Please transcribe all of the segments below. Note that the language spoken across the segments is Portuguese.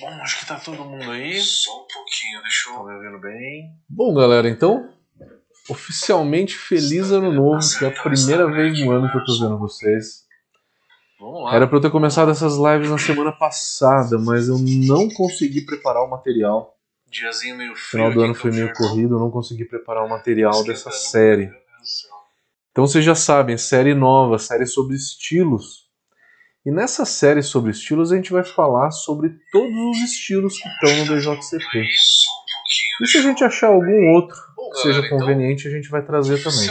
Bom, acho que tá todo mundo aí. Só um pouquinho, deixa eu. Tá me ouvindo bem? Bom, galera, então, oficialmente feliz ano novo, que é a primeira vez no ano que eu tô vendo vocês. Vamos lá. Era pra eu ter começado essas lives na semana passada, mas eu não consegui preparar o material. Diazinho meio O frio. final do ano foi meio corrido, eu não consegui preparar o material dessa série. Então vocês já sabem, série nova, série sobre estilos. E nessa série sobre estilos a gente vai falar sobre todos os estilos que estão no pouquinho. E se a gente achar algum outro que seja então, conveniente, a gente vai trazer também.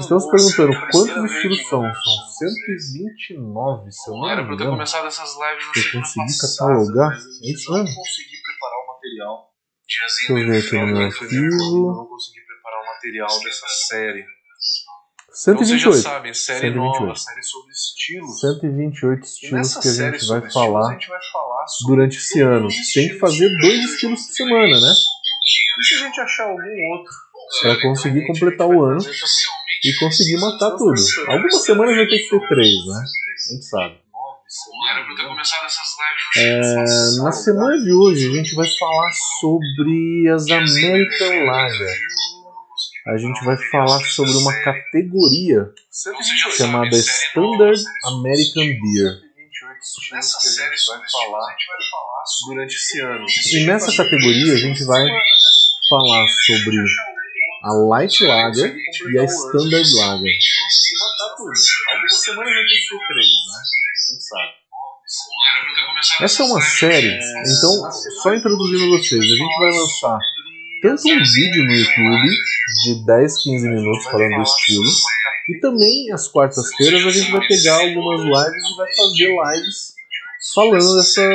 Estamos perguntando quantos estilos são? São 129, se eu não me pra eu ter engano. começado essas lives na Eu consegui catalogar? É isso mesmo? Deixa eu ver aqui no meu arquivo. Eu não consegui preparar o material dessa série. Então vocês já 128. sabem, série 128. nova, série sobre estilos. 128 E estilos que a gente vai falar gente vai falar durante esse ano. Tem que fazer dois estilos por semana, né? E se a gente achar algum outro Pra conseguir completar o ano e conseguir matar tudo. Algumas semanas vai ter que ter três, né? A gente sabe. É, na semana de hoje a gente vai falar sobre as American Lager. A gente vai falar sobre uma categoria chamada Standard American Beer. Nessa série sobre estilos, a gente vai falar durante esse ano. E nessa categoria a gente vai falar sobre a Light Lager e a Standard Lager. conseguir matar tudo. Algumas semanas vai ter que ter três, né? Sabe. Essa é uma série, então, só introduzindo vocês, a gente vai lançar tanto um vídeo no YouTube de 10, 15 minutos falando do estilo, e também às quartas-feiras a gente vai pegar algumas lives e vai fazer lives falando dessa,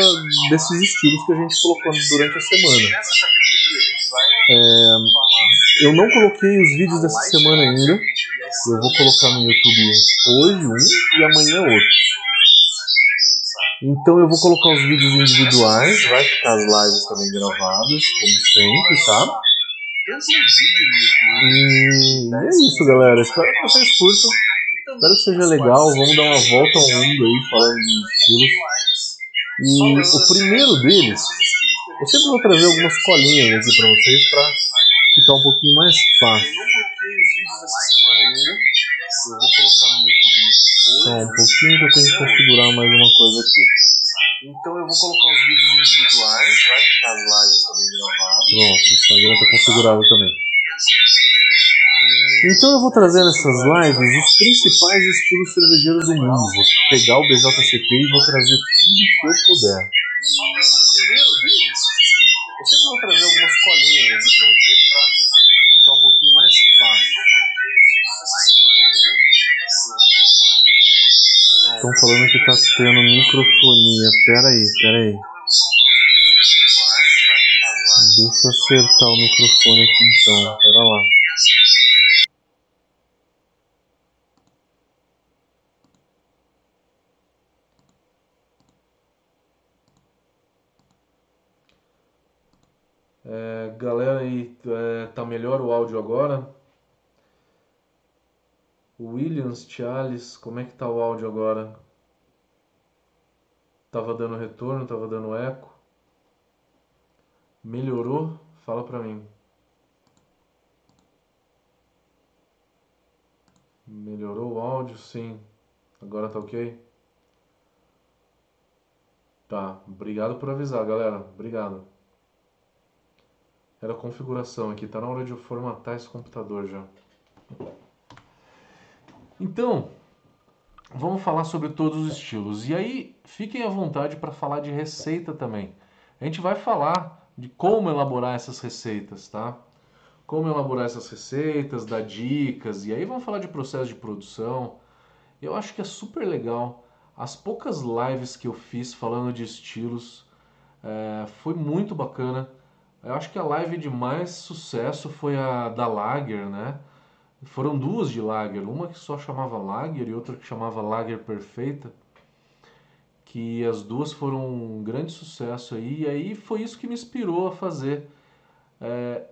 desses estilos que a gente colocou durante a semana. É, eu não coloquei os vídeos dessa semana ainda, eu vou colocar no YouTube hoje um e amanhã outro. Então eu vou colocar os vídeos individuais, vai ficar as lives também gravadas, como sempre, tá? E é isso, galera. Espero que vocês curtam. Espero que seja legal. Vamos dar uma volta ao mundo aí falando de estilos. E o primeiro deles, eu sempre vou trazer algumas colinhas aqui pra vocês pra ficar um pouquinho mais fácil. Eu não coloquei os vídeos dessa semana ainda. Eu vou colocar no YouTube Só um pouquinho que eu tenho que configurar mais uma coisa aqui. Então eu vou colocar os vídeos individuais, vai as lives também gravadas. Pronto, o Instagram tá configurado também. Então eu vou trazer nessas lives os principais estilos cervejeiros do mundo. Vou pegar o BJCP e vou trazer tudo que eu puder. E o primeiro deles, eu sempre vou trazer algumas colinhas aqui pra vocês pra Estão falando que tá tendo microfonia. Pera aí, pera aí. Deixa eu acertar o microfone aqui então. Pera lá. É, galera aí, é, tá melhor o áudio agora? Williams, Charles, como é que tá o áudio agora? Tava dando retorno, tava dando eco? Melhorou? Fala pra mim. Melhorou o áudio? Sim. Agora tá ok? Tá. Obrigado por avisar, galera. Obrigado. Era configuração aqui. Tá na hora de eu formatar esse computador já. Então, vamos falar sobre todos os estilos. E aí, fiquem à vontade para falar de receita também. A gente vai falar de como elaborar essas receitas, tá? Como elaborar essas receitas, dar dicas, e aí vamos falar de processo de produção. Eu acho que é super legal. As poucas lives que eu fiz falando de estilos é, foi muito bacana. Eu acho que a live de mais sucesso foi a da Lager, né? Foram duas de Lager, uma que só chamava Lager e outra que chamava Lager Perfeita, que as duas foram um grande sucesso aí, e aí foi isso que me inspirou a fazer é,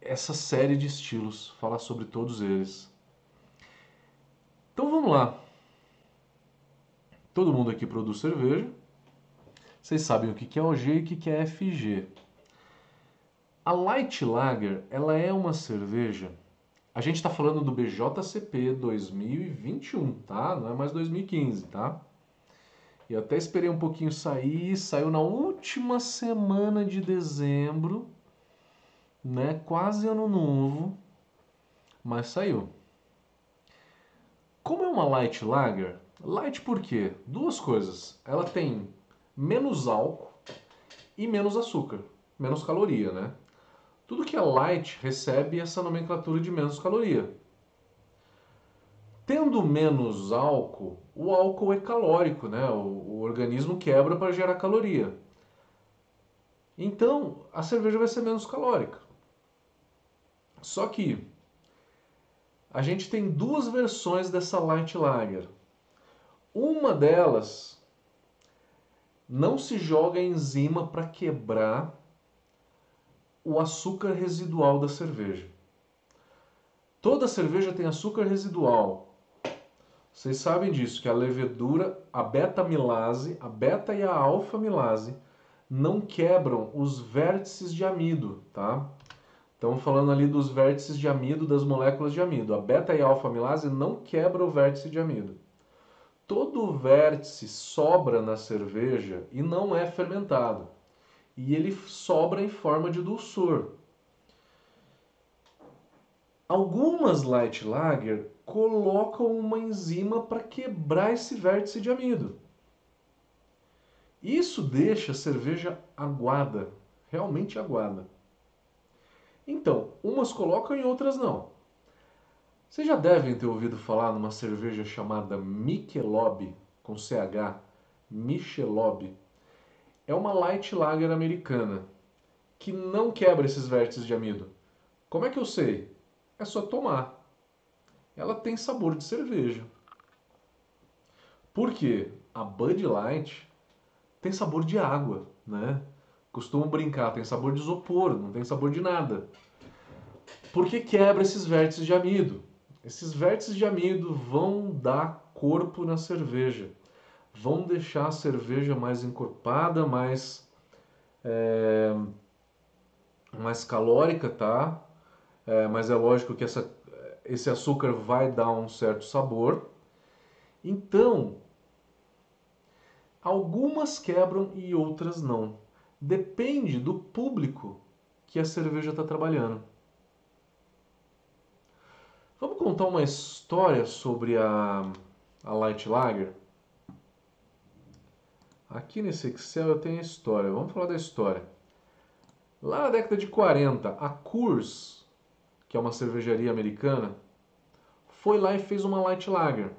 essa série de estilos, falar sobre todos eles. Então vamos lá. Todo mundo aqui produz cerveja. Vocês sabem o que é OG e o que é FG. A Light Lager, ela é uma cerveja. A gente está falando do BJCP 2021, tá? Não é mais 2015, tá? E até esperei um pouquinho sair, saiu na última semana de dezembro, né? Quase ano novo, mas saiu. Como é uma light lager, light por quê? Duas coisas. Ela tem menos álcool e menos açúcar, menos caloria, né? Tudo que é light recebe essa nomenclatura de menos caloria. Tendo menos álcool, o álcool é calórico, né? O, o organismo quebra para gerar caloria. Então, a cerveja vai ser menos calórica. Só que a gente tem duas versões dessa light lager. Uma delas não se joga enzima para quebrar o açúcar residual da cerveja. Toda cerveja tem açúcar residual, vocês sabem disso, que a levedura, a beta-milase, a beta e a alfa-milase não quebram os vértices de amido, tá? Estamos falando ali dos vértices de amido das moléculas de amido. A beta e a alfa-milase não quebram o vértice de amido. Todo vértice sobra na cerveja e não é fermentado. E ele sobra em forma de dulçor. Algumas light lager colocam uma enzima para quebrar esse vértice de amido. Isso deixa a cerveja aguada, realmente aguada. Então, umas colocam e outras não. Vocês já devem ter ouvido falar numa cerveja chamada Michelob, com CH, Michelob. É uma light lager americana que não quebra esses vértices de amido. Como é que eu sei? É só tomar ela tem sabor de cerveja. Por quê? A Bud Light tem sabor de água, né? Costumam brincar, tem sabor de isopor, não tem sabor de nada. Por que quebra esses vértices de amido? Esses vértices de amido vão dar corpo na cerveja, vão deixar a cerveja mais encorpada, mais é, mais calórica, tá? É, mas é lógico que essa esse açúcar vai dar um certo sabor. Então, algumas quebram e outras não. Depende do público que a cerveja está trabalhando. Vamos contar uma história sobre a, a Light Lager? Aqui nesse Excel eu tenho a história. Vamos falar da história. Lá na década de 40, a Coors que é uma cervejaria americana, foi lá e fez uma light lager.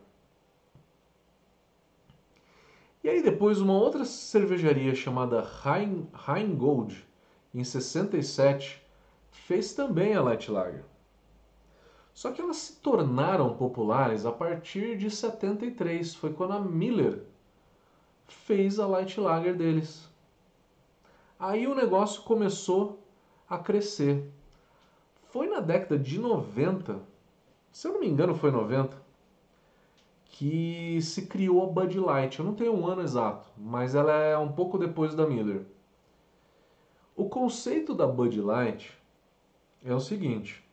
E aí depois uma outra cervejaria chamada Rheingold, em 67, fez também a light lager. Só que elas se tornaram populares a partir de 73, foi quando a Miller fez a light lager deles. Aí o negócio começou a crescer. Foi na década de 90, se eu não me engano foi 90, que se criou a Bud Light. Eu não tenho um ano exato, mas ela é um pouco depois da Miller. O conceito da Bud Light é o seguinte: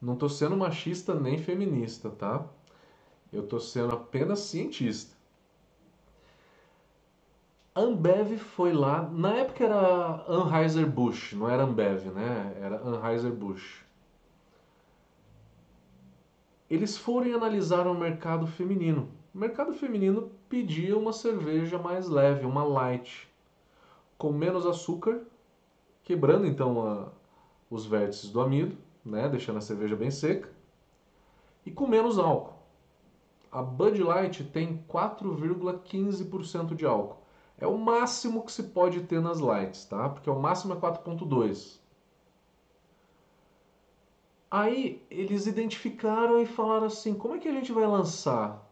não estou sendo machista nem feminista, tá? Eu estou sendo apenas cientista. Ambev foi lá, na época era Anheuser-Busch, não era Ambev, né? Era Anheuser-Busch. Eles foram analisaram o mercado feminino. O mercado feminino pedia uma cerveja mais leve, uma light, com menos açúcar, quebrando então a, os vértices do amido, né? Deixando a cerveja bem seca, e com menos álcool. A Bud Light tem 4,15% de álcool. É o máximo que se pode ter nas lights, tá? Porque o máximo é 4.2. Aí eles identificaram e falaram assim: como é que a gente vai lançar?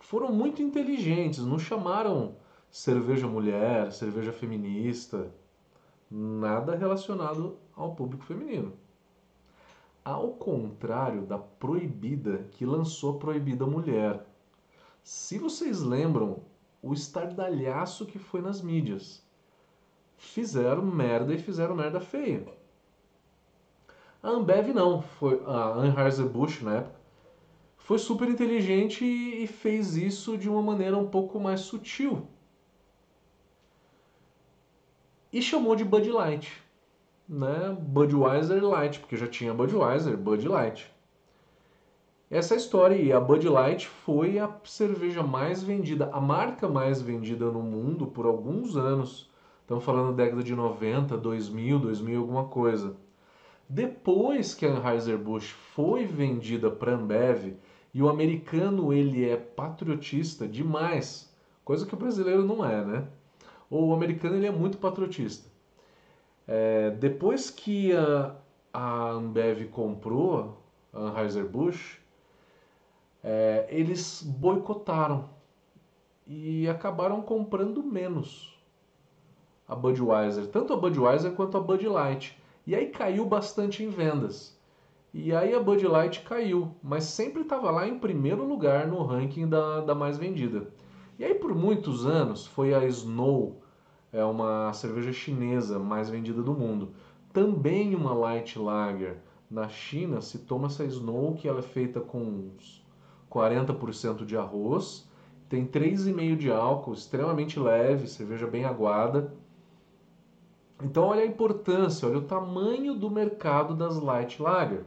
Foram muito inteligentes, não chamaram cerveja mulher, cerveja feminista, nada relacionado ao público feminino. Ao contrário da Proibida, que lançou Proibida Mulher. Se vocês lembram o estardalhaço que foi nas mídias. Fizeram merda e fizeram merda feia. A Ambev não, foi a Anheuser-Busch na época, foi super inteligente e fez isso de uma maneira um pouco mais sutil. E chamou de Bud Light, né? Budweiser Light, porque já tinha Budweiser, Bud Light. Essa história e a Bud Light foi a cerveja mais vendida, a marca mais vendida no mundo por alguns anos. Estamos falando da década de 90, 2000, 2000 alguma coisa. Depois que a Anheuser-Busch foi vendida para a Ambev, e o americano ele é patriotista demais, coisa que o brasileiro não é, né? Ou o americano ele é muito patriotista. É, depois que a, a Ambev comprou a Anheuser-Busch, é, eles boicotaram e acabaram comprando menos a Budweiser, tanto a Budweiser quanto a Bud Light. E aí caiu bastante em vendas. E aí a Bud Light caiu, mas sempre estava lá em primeiro lugar no ranking da, da mais vendida. E aí por muitos anos foi a Snow, é uma cerveja chinesa mais vendida do mundo. Também uma light lager. Na China se toma essa Snow que ela é feita com 40% de arroz, tem 3,5 de álcool, extremamente leve, cerveja bem aguada. Então olha a importância, olha o tamanho do mercado das light lager.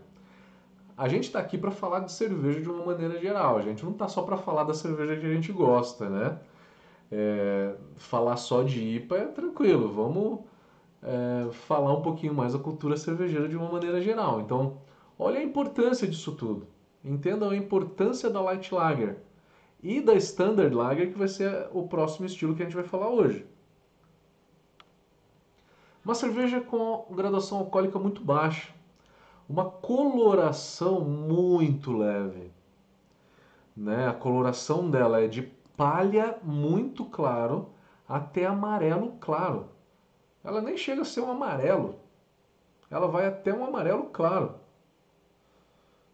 A gente está aqui para falar de cerveja de uma maneira geral. A gente não está só para falar da cerveja que a gente gosta, né? É, falar só de IPA é tranquilo. Vamos é, falar um pouquinho mais da cultura cervejeira de uma maneira geral. Então, olha a importância disso tudo. Entendam a importância da Light Lager e da Standard Lager, que vai ser o próximo estilo que a gente vai falar hoje. Uma cerveja com graduação alcoólica muito baixa, uma coloração muito leve. Né? A coloração dela é de palha muito claro até amarelo claro. Ela nem chega a ser um amarelo. Ela vai até um amarelo claro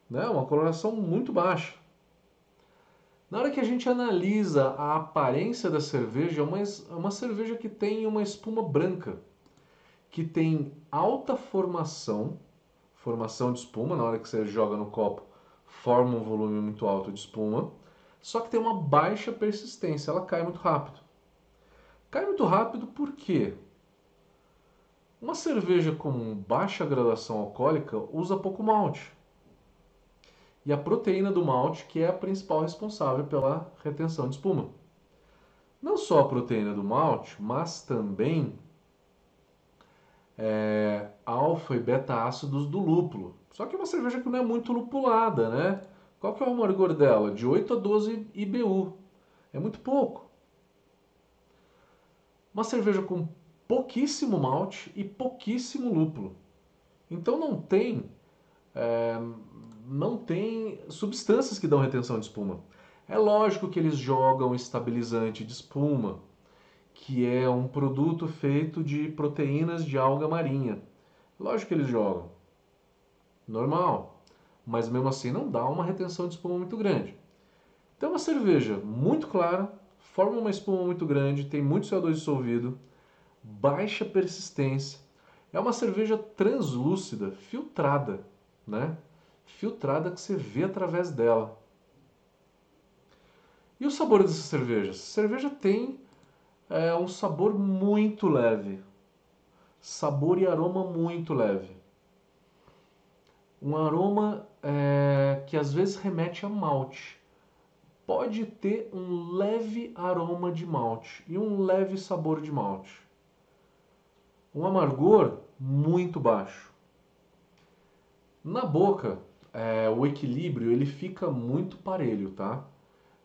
né? uma coloração muito baixa. Na hora que a gente analisa a aparência da cerveja, é uma, é uma cerveja que tem uma espuma branca, que tem alta formação, formação de espuma, na hora que você joga no copo, forma um volume muito alto de espuma, só que tem uma baixa persistência, ela cai muito rápido. Cai muito rápido por quê? Uma cerveja com baixa graduação alcoólica usa pouco malte e a proteína do malte, que é a principal responsável pela retenção de espuma. Não só a proteína do malte, mas também é, alfa e beta ácidos do lúpulo. Só que é uma cerveja que não é muito lupulada, né? Qual que é o amargor dela? De 8 a 12 IBU. É muito pouco. Uma cerveja com pouquíssimo malte e pouquíssimo lúpulo. Então não tem é, não tem substâncias que dão retenção de espuma. É lógico que eles jogam estabilizante de espuma, que é um produto feito de proteínas de alga marinha. Lógico que eles jogam. Normal. Mas mesmo assim não dá uma retenção de espuma muito grande. Então uma cerveja muito clara, forma uma espuma muito grande, tem muito CO2 dissolvido, baixa persistência. É uma cerveja translúcida, filtrada, né? Filtrada que você vê através dela. E o sabor dessa cerveja? Essa cerveja tem é, um sabor muito leve. Sabor e aroma muito leve. Um aroma é, que às vezes remete a malte. Pode ter um leve aroma de malte e um leve sabor de malte. Um amargor muito baixo. Na boca, é, o equilíbrio ele fica muito parelho, tá?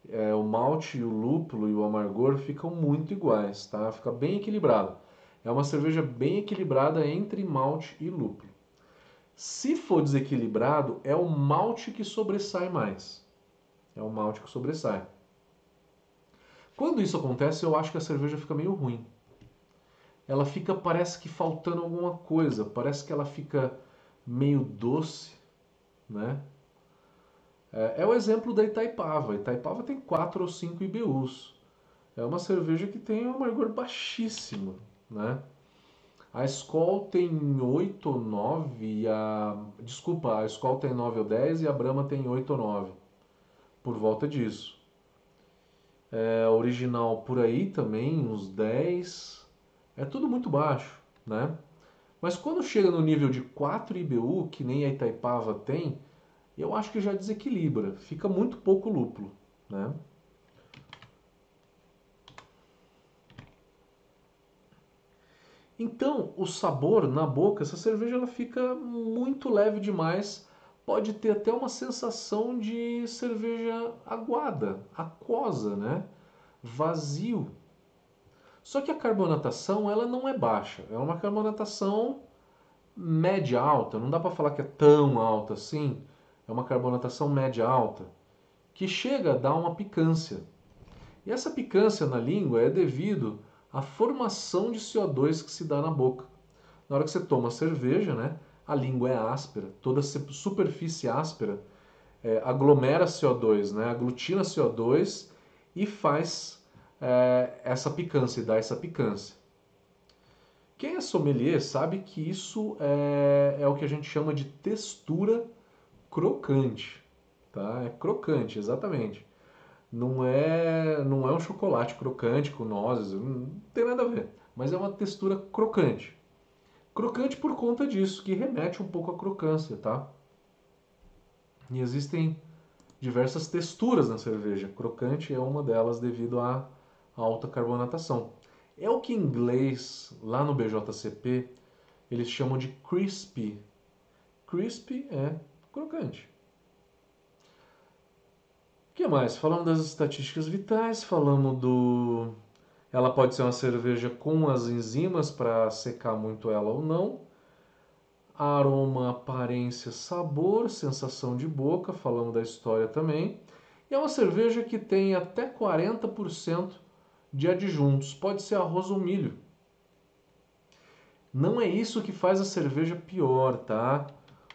É, o malte, o lúpulo e o amargor ficam muito iguais, tá? Fica bem equilibrado. É uma cerveja bem equilibrada entre malte e lúpulo. Se for desequilibrado, é o malte que sobressai mais. É o malte que sobressai. Quando isso acontece, eu acho que a cerveja fica meio ruim. Ela fica, parece que faltando alguma coisa, parece que ela fica meio doce, né? É, é o exemplo da Itaipava. Itaipava tem 4 ou 5 IBUs. é uma cerveja que tem um amargor baixíssimo, né? A Skol tem 8 ou 9 e a... Desculpa, a Skol tem 9 ou 10 e a Brahma tem 8 ou 9. Por volta disso. É, original por aí também, uns 10. É tudo muito baixo, né? Mas quando chega no nível de 4 IBU, que nem a Itaipava tem, eu acho que já desequilibra. Fica muito pouco lúpulo, né? Então, o sabor na boca, essa cerveja ela fica muito leve demais. Pode ter até uma sensação de cerveja aguada, aquosa, né? Vazio. Só que a carbonatação ela não é baixa, é uma carbonatação média alta. Não dá para falar que é tão alta assim. É uma carbonatação média alta que chega a dar uma picância. E essa picância na língua é devido a formação de CO2 que se dá na boca. Na hora que você toma cerveja, né, a língua é áspera, toda a superfície áspera é, aglomera CO2, né, aglutina CO2 e faz é, essa picância, e dá essa picância. Quem é sommelier sabe que isso é, é o que a gente chama de textura crocante. Tá? É crocante, exatamente. Não é, não é um chocolate crocante com nozes, não tem nada a ver. Mas é uma textura crocante. Crocante por conta disso, que remete um pouco à crocância, tá? E existem diversas texturas na cerveja. Crocante é uma delas devido à alta carbonatação. É o que em inglês, lá no BJCP, eles chamam de crispy. Crispy é crocante. O que mais? Falando das estatísticas vitais, falamos do. Ela pode ser uma cerveja com as enzimas para secar muito ela ou não. Aroma, aparência, sabor, sensação de boca, falamos da história também. E é uma cerveja que tem até 40% de adjuntos, pode ser arroz ou milho. Não é isso que faz a cerveja pior, tá?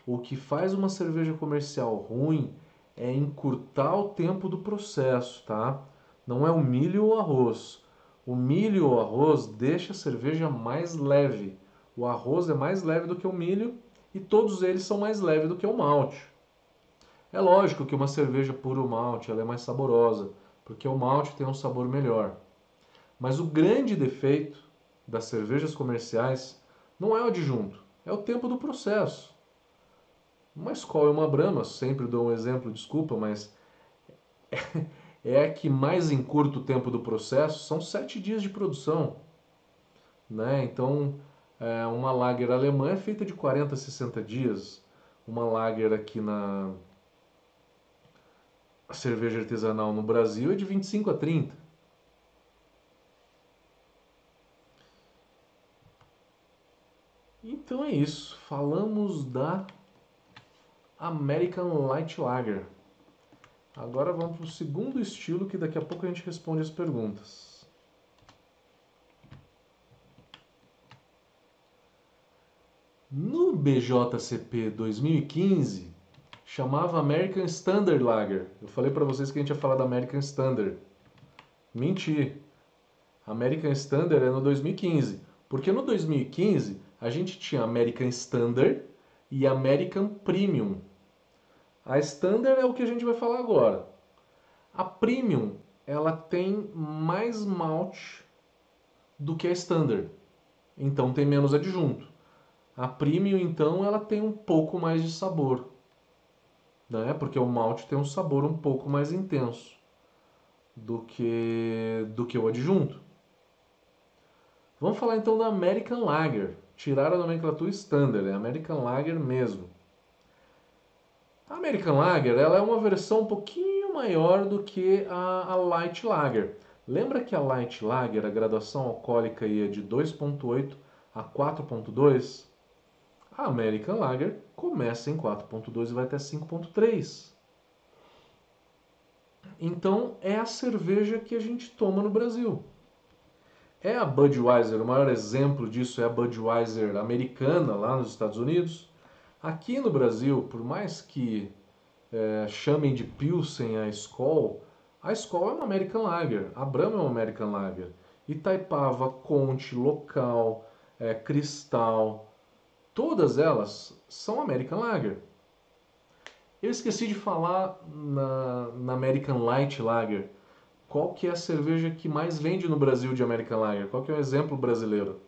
O que faz uma cerveja comercial ruim é encurtar o tempo do processo, tá? Não é o milho ou o arroz. O milho ou arroz deixa a cerveja mais leve. O arroz é mais leve do que o milho e todos eles são mais leves do que o malte. É lógico que uma cerveja puro malte ela é mais saborosa, porque o malte tem um sabor melhor. Mas o grande defeito das cervejas comerciais não é o adjunto, é o tempo do processo. Uma escola e uma Brahma, sempre dou um exemplo, desculpa, mas é a que mais encurta o tempo do processo, são sete dias de produção. Né? Então, é, uma lager alemã é feita de 40 a 60 dias. Uma lager aqui na cerveja artesanal no Brasil é de 25 a 30. Então é isso. Falamos da American Light Lager. Agora vamos para o segundo estilo que daqui a pouco a gente responde as perguntas. No BJCP 2015 chamava American Standard Lager. Eu falei para vocês que a gente ia falar da American Standard. Menti. American Standard é no 2015, porque no 2015 a gente tinha American Standard e American Premium. A Standard é o que a gente vai falar agora. A Premium, ela tem mais malte do que a Standard. Então tem menos adjunto. A Premium, então, ela tem um pouco mais de sabor. Né? Porque o malte tem um sabor um pouco mais intenso do que, do que o adjunto. Vamos falar então da American Lager. Tiraram a nomenclatura Standard, é American Lager mesmo. A American Lager ela é uma versão um pouquinho maior do que a, a Light Lager. Lembra que a Light Lager, a graduação alcoólica ia de 2.8 a 4.2? A American Lager começa em 4.2 e vai até 5.3. Então é a cerveja que a gente toma no Brasil. É a Budweiser, o maior exemplo disso é a Budweiser americana lá nos Estados Unidos. Aqui no Brasil, por mais que é, chamem de Pilsen a Skol, A Skol é uma American Lager, a Brahma é uma American Lager. Itaipava, Conte, Local, é, Cristal, todas elas são American Lager. Eu esqueci de falar na, na American Light Lager. Qual que é a cerveja que mais vende no Brasil de American Lager? Qual que é o exemplo brasileiro?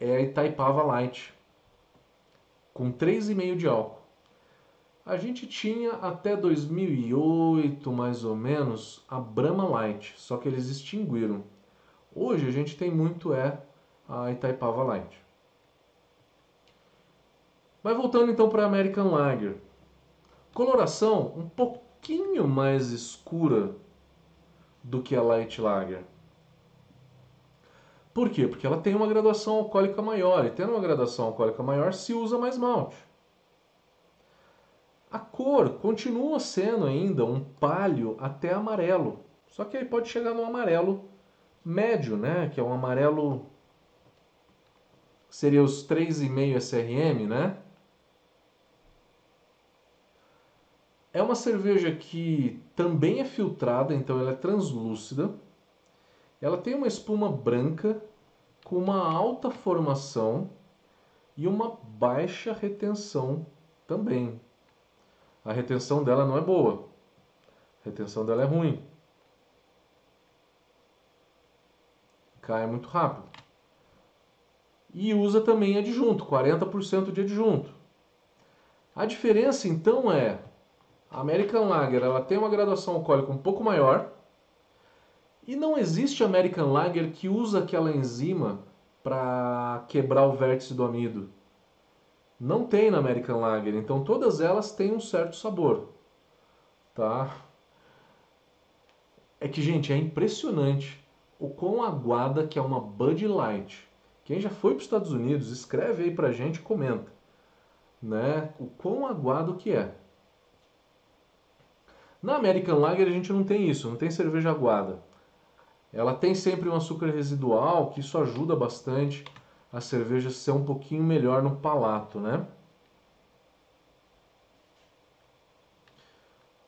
É a Itaipava Light, com 3,5 de álcool. A gente tinha até 2008, mais ou menos, a Brahma Light, só que eles extinguiram. Hoje a gente tem muito é a Itaipava Light. Mas voltando então para a American Lager. Coloração um pouquinho mais escura do que a Light Lager. Por quê? Porque ela tem uma graduação alcoólica maior, e tendo uma graduação alcoólica maior se usa mais malte. A cor continua sendo ainda um palho até amarelo, só que aí pode chegar no amarelo médio, né? Que é um amarelo seria os 3,5 SRM, né? É uma cerveja que também é filtrada, então ela é translúcida. Ela tem uma espuma branca com uma alta formação e uma baixa retenção também. A retenção dela não é boa. A retenção dela é ruim. Cai muito rápido. E usa também adjunto, 40% de adjunto. A diferença então é a American Lager ela tem uma graduação alcoólica um pouco maior e não existe American Lager que usa aquela enzima para quebrar o vértice do amido. Não tem na American Lager, então todas elas têm um certo sabor, tá? É que, gente, é impressionante o quão aguada que é uma Bud Light. Quem já foi para os Estados Unidos, escreve aí pra gente e comenta, né? O quão aguado que é. Na American Lager a gente não tem isso, não tem cerveja aguada. Ela tem sempre um açúcar residual, que isso ajuda bastante a cerveja ser um pouquinho melhor no palato, né?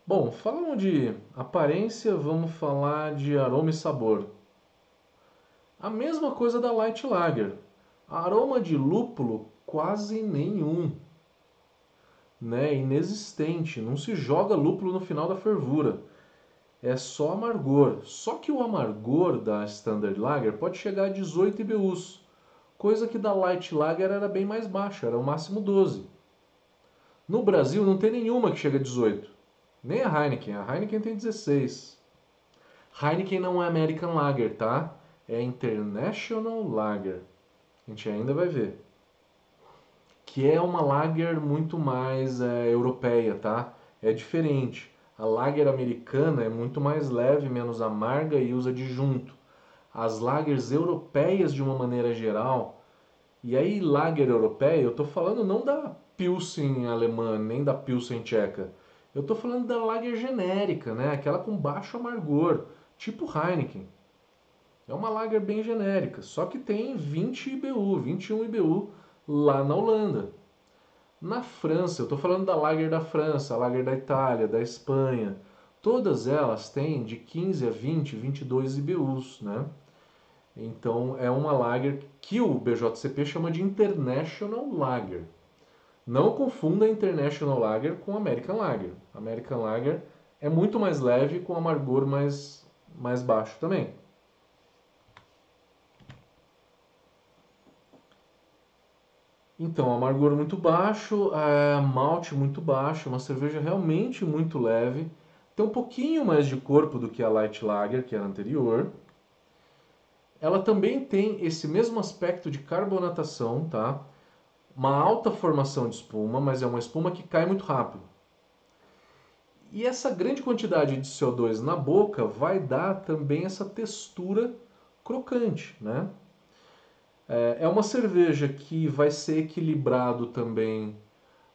Bom, falando de aparência, vamos falar de aroma e sabor. A mesma coisa da Light Lager. Aroma de lúpulo quase nenhum né, inexistente, não se joga lúpulo no final da fervura. É só amargor. Só que o amargor da Standard Lager pode chegar a 18 IBUs, coisa que da Light Lager era bem mais baixa, era o máximo 12. No Brasil não tem nenhuma que chega a 18. Nem a Heineken, a Heineken tem 16. Heineken não é American Lager, tá? É International Lager. A gente ainda vai ver que é uma lager muito mais é, europeia, tá? É diferente. A lager americana é muito mais leve, menos amarga e usa adjunto. As lagers europeias, de uma maneira geral, e aí lager europeia, eu tô falando não da Pilsen alemã, nem da Pilsen tcheca. Eu tô falando da lager genérica, né? Aquela com baixo amargor, tipo Heineken. É uma lager bem genérica, só que tem 20 IBU, 21 IBU lá na Holanda. Na França, eu estou falando da Lager da França, a Lager da Itália, da Espanha, todas elas têm de 15 a 20, 22 IBUs, né? Então é uma lager que o BJCP chama de International Lager. Não confunda International Lager com American Lager. American Lager é muito mais leve com amargor mais, mais baixo também. Então, amargor muito baixo, é, malte muito baixo, uma cerveja realmente muito leve. Tem um pouquinho mais de corpo do que a Light Lager, que era anterior. Ela também tem esse mesmo aspecto de carbonatação, tá? Uma alta formação de espuma, mas é uma espuma que cai muito rápido. E essa grande quantidade de CO2 na boca vai dar também essa textura crocante, né? É, é uma cerveja que vai ser equilibrado também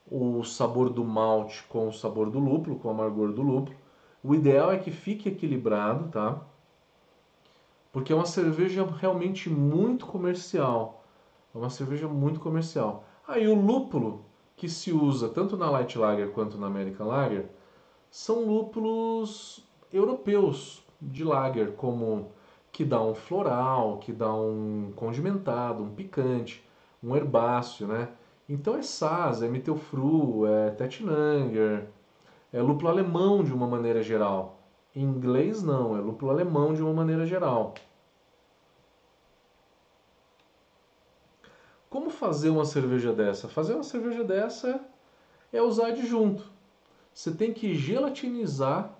o sabor do malte com o sabor do lúpulo, com o amargor do lúpulo. O ideal é que fique equilibrado, tá? Porque é uma cerveja realmente muito comercial. É uma cerveja muito comercial. Aí o lúpulo que se usa tanto na Light Lager quanto na American Lager são lúpulos europeus de lager, como que dá um floral, que dá um condimentado, um picante, um herbáceo, né? Então é Saz, é Mittelfru, é Tettnanger, é lúpulo alemão de uma maneira geral. Em inglês não, é lúpulo alemão de uma maneira geral. Como fazer uma cerveja dessa? Fazer uma cerveja dessa é usar adjunto. Você tem que gelatinizar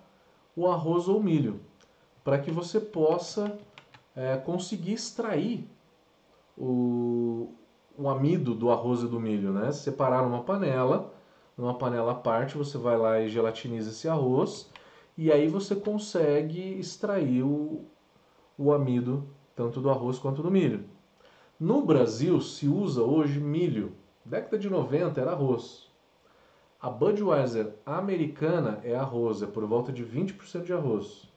o arroz ou milho para que você possa é, conseguir extrair o, o amido do arroz e do milho, né? Separar numa panela, numa panela à parte, você vai lá e gelatiniza esse arroz e aí você consegue extrair o, o amido tanto do arroz quanto do milho. No Brasil se usa hoje milho. Década de 90 era arroz. A Budweiser americana é arroz, é por volta de 20% de arroz.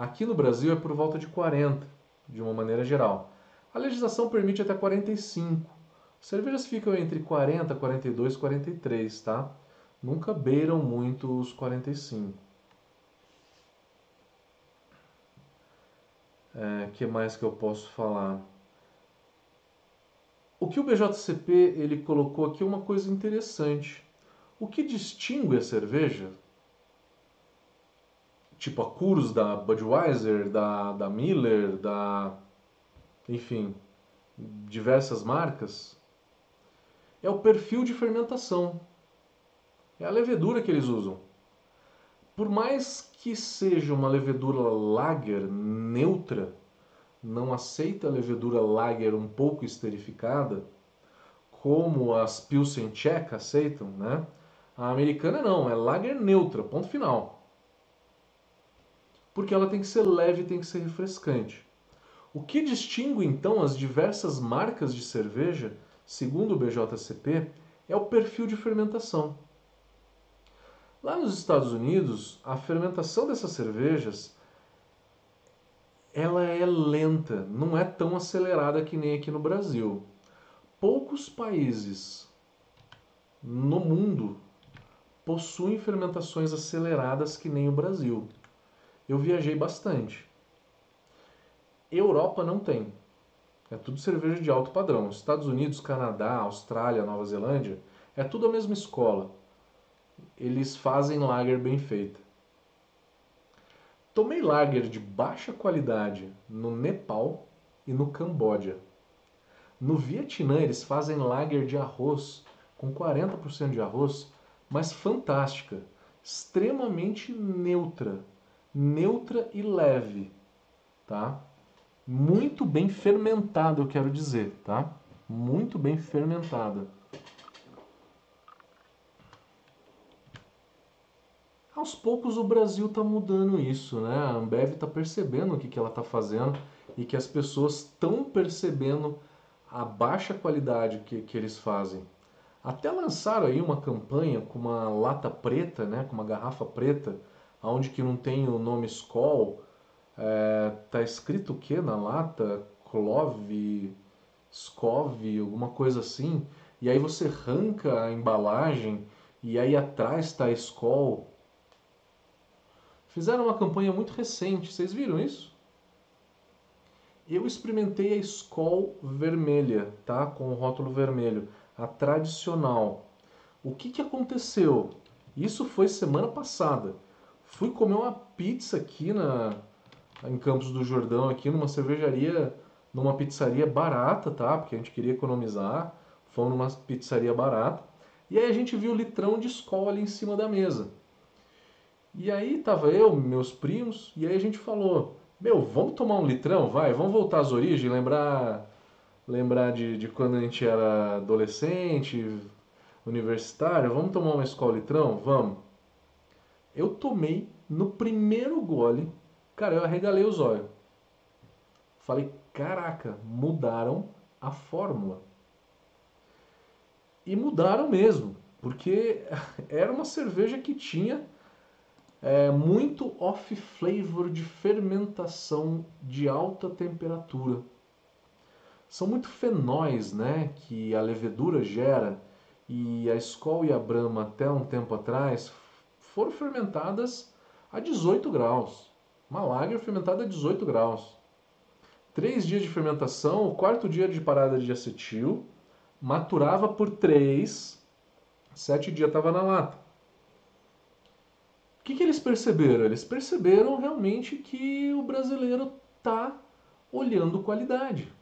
Aqui no Brasil é por volta de 40%, de uma maneira geral. A legislação permite até 45%. Cervejas ficam entre 40, 42 e 43, tá? Nunca beiram muito os 45. É, que mais que eu posso falar? O que o BJCP ele colocou aqui é uma coisa interessante. O que distingue a cerveja, tipo a Curus da Budweiser, da, da Miller, da. enfim, diversas marcas, é o perfil de fermentação. É a levedura que eles usam. Por mais que seja uma levedura lager neutra, não aceita a levedura lager um pouco esterificada, como as Pilsen Czech aceitam, né? A americana não, é lager neutra, ponto final. Porque ela tem que ser leve e tem que ser refrescante. O que distingue então as diversas marcas de cerveja, segundo o BJCP, é o perfil de fermentação. Lá nos Estados Unidos, a fermentação dessas cervejas ela é lenta, não é tão acelerada que nem aqui no Brasil. Poucos países no mundo possuem fermentações aceleradas que nem o Brasil. Eu viajei bastante. Europa não tem. É tudo cerveja de alto padrão. Estados Unidos, Canadá, Austrália, Nova Zelândia, é tudo a mesma escola. Eles fazem lager bem feita. Tomei lager de baixa qualidade no Nepal e no Camboja. No Vietnã eles fazem lager de arroz com 40% de arroz, mas fantástica, extremamente neutra, neutra e leve, tá? Muito bem fermentada, eu quero dizer, tá? Muito bem fermentada. aos poucos o Brasil está mudando isso, né? A Ambev está percebendo o que, que ela está fazendo e que as pessoas estão percebendo a baixa qualidade que, que eles fazem. Até lançaram aí uma campanha com uma lata preta, né? Com uma garrafa preta, onde que não tem o nome Skol. É, tá escrito o que na lata? Clove, Scove, alguma coisa assim. E aí você arranca a embalagem e aí atrás está Skol. Fizeram uma campanha muito recente, vocês viram isso? Eu experimentei a Skol vermelha, tá? Com o rótulo vermelho, a tradicional. O que, que aconteceu? Isso foi semana passada. Fui comer uma pizza aqui na, em Campos do Jordão, aqui numa cervejaria, numa pizzaria barata, tá? Porque a gente queria economizar. Fomos numa pizzaria barata. E aí a gente viu o litrão de Skol ali em cima da mesa. E aí tava eu, meus primos, e aí a gente falou, meu, vamos tomar um litrão, vai, vamos voltar às origens, lembrar lembrar de, de quando a gente era adolescente, universitário, vamos tomar uma escola litrão? Vamos. Eu tomei no primeiro gole, cara, eu arregalei os olhos. Falei, caraca, mudaram a fórmula. E mudaram mesmo, porque era uma cerveja que tinha é, muito off-flavor de fermentação de alta temperatura. São muito fenóis né, que a levedura gera e a Skol e a Brahma até um tempo atrás foram fermentadas a 18 graus. Uma lager fermentada a 18 graus. Três dias de fermentação, o quarto dia de parada de acetil, maturava por três, sete dias estava na lata. O que, que eles perceberam? Eles perceberam realmente que o brasileiro está olhando qualidade.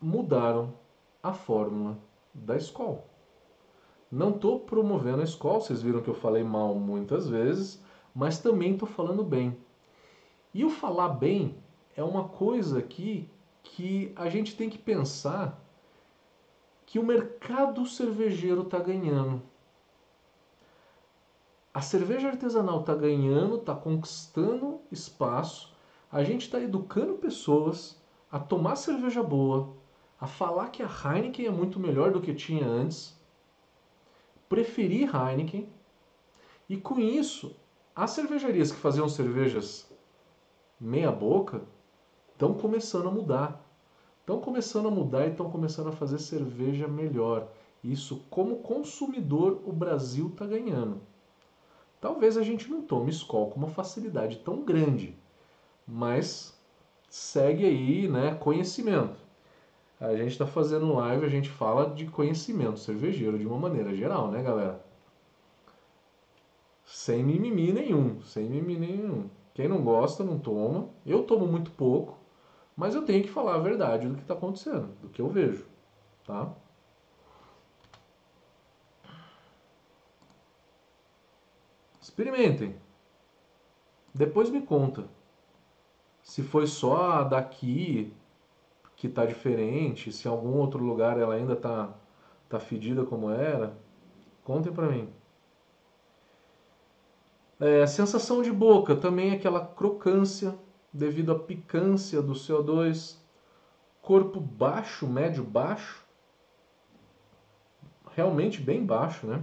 Mudaram a fórmula da escola. Não estou promovendo a escola, vocês viram que eu falei mal muitas vezes, mas também estou falando bem. E o falar bem é uma coisa aqui que a gente tem que pensar que o mercado cervejeiro está ganhando. A cerveja artesanal está ganhando, está conquistando espaço. A gente está educando pessoas a tomar cerveja boa, a falar que a Heineken é muito melhor do que tinha antes, preferir Heineken. E com isso, as cervejarias que faziam cervejas meia boca estão começando a mudar. Estão começando a mudar e estão começando a fazer cerveja melhor. Isso, como consumidor, o Brasil está ganhando. Talvez a gente não tome Skol com uma facilidade tão grande, mas segue aí, né, conhecimento. A gente está fazendo live, a gente fala de conhecimento cervejeiro de uma maneira geral, né, galera? Sem mimimi nenhum, sem mimimi nenhum. Quem não gosta, não toma. Eu tomo muito pouco, mas eu tenho que falar a verdade do que está acontecendo, do que eu vejo, tá? Experimentem. Depois me conta. Se foi só daqui que está diferente, se em algum outro lugar ela ainda está tá fedida como era, contem para mim. É, sensação de boca, também aquela crocância devido à picância do CO2. Corpo baixo, médio baixo. Realmente bem baixo, né?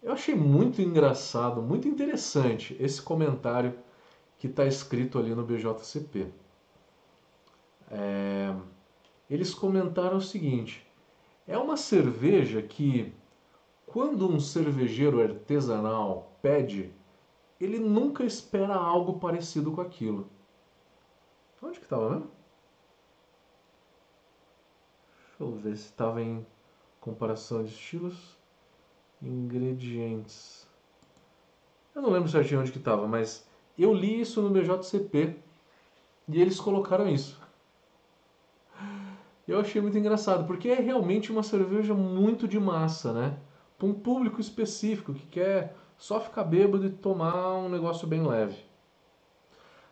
Eu achei muito engraçado, muito interessante esse comentário que está escrito ali no BJCP. É, eles comentaram o seguinte: é uma cerveja que, quando um cervejeiro artesanal pede, ele nunca espera algo parecido com aquilo. Onde que estava mesmo? Deixa eu ver se estava em comparação de estilos. Ingredientes. Eu não lembro certinho onde que estava, mas eu li isso no BJCP e eles colocaram isso. Eu achei muito engraçado, porque é realmente uma cerveja muito de massa, né? Para um público específico que quer só ficar bêbado e tomar um negócio bem leve.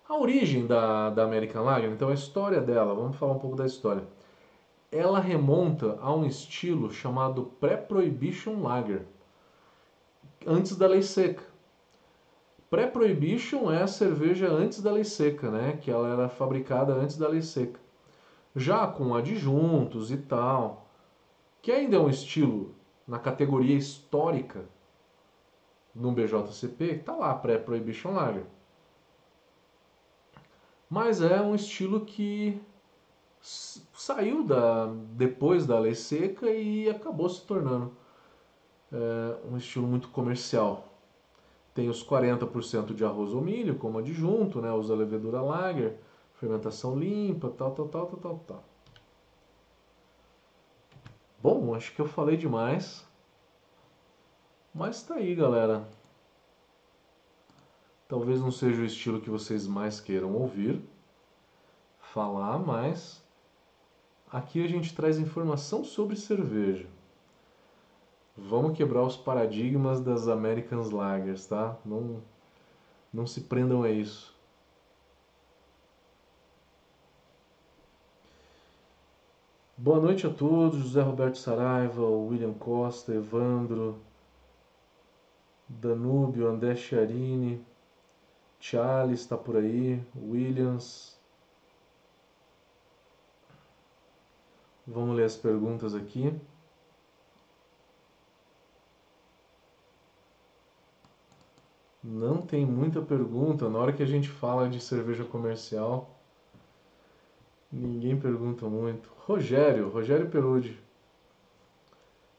A origem da, da American Lager, então a história dela, vamos falar um pouco da história. Ela remonta a um estilo chamado Pré-Prohibition Lager, antes da lei seca. Pré-prohibition é a cerveja antes da lei seca, né? Que ela era fabricada antes da lei seca. Já com adjuntos e tal, que ainda é um estilo na categoria histórica no BJCP, tá lá pré-prohibition lager. Mas é um estilo que saiu da depois da lei seca e acabou se tornando é, um estilo muito comercial. Tem os 40% de arroz ou milho como adjunto, né? usa levedura lager, fermentação limpa, tal, tal, tal, tal, tal, tal. Bom, acho que eu falei demais. Mas tá aí, galera. Talvez não seja o estilo que vocês mais queiram ouvir, falar, mas aqui a gente traz informação sobre cerveja. Vamos quebrar os paradigmas das American Lagers, tá? Não, não se prendam a isso. Boa noite a todos, José Roberto Saraiva, William Costa, Evandro, Danúbio, André Chiarini, Charles está por aí, Williams. Vamos ler as perguntas aqui. Não tem muita pergunta. Na hora que a gente fala de cerveja comercial, ninguém pergunta muito. Rogério, Rogério Perude.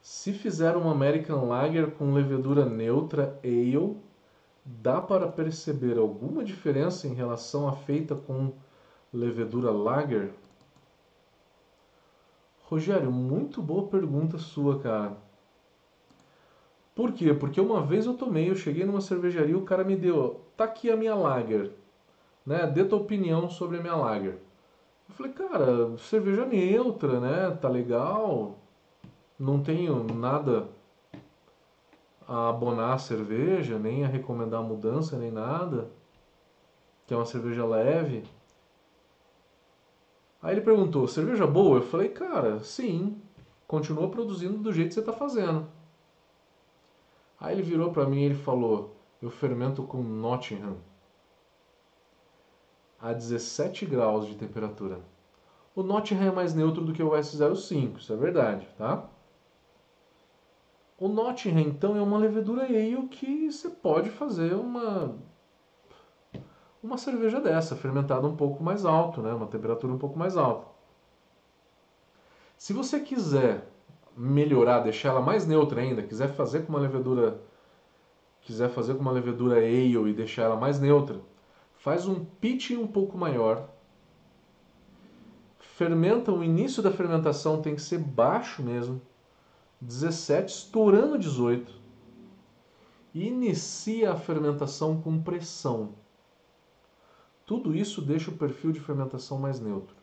Se fizer uma American Lager com levedura neutra ale, dá para perceber alguma diferença em relação à feita com levedura lager? Rogério, muito boa pergunta sua, cara. Por quê? Porque uma vez eu tomei, eu cheguei numa cervejaria, o cara me deu, tá aqui a minha lager, né? Dê tua opinião sobre a minha lager. Eu falei, cara, cerveja neutra, né? Tá legal. Não tenho nada a abonar a cerveja, nem a recomendar mudança, nem nada. Que é uma cerveja leve. Aí ele perguntou, cerveja boa? Eu falei, cara, sim. Continua produzindo do jeito que você está fazendo. Aí ele virou para mim e ele falou, eu fermento com Nottingham a 17 graus de temperatura. O Nottingham é mais neutro do que o S05, isso é verdade, tá? O Nottingham, então, é uma levedura ale que você pode fazer uma uma cerveja dessa, fermentada um pouco mais alto, né? uma temperatura um pouco mais alta. Se você quiser melhorar, deixar ela mais neutra ainda, quiser fazer com uma levedura quiser fazer com uma levedura ale e deixar ela mais neutra, faz um pitch um pouco maior. Fermenta, o início da fermentação tem que ser baixo mesmo, 17, estourando 18. E inicia a fermentação com pressão. Tudo isso deixa o perfil de fermentação mais neutro.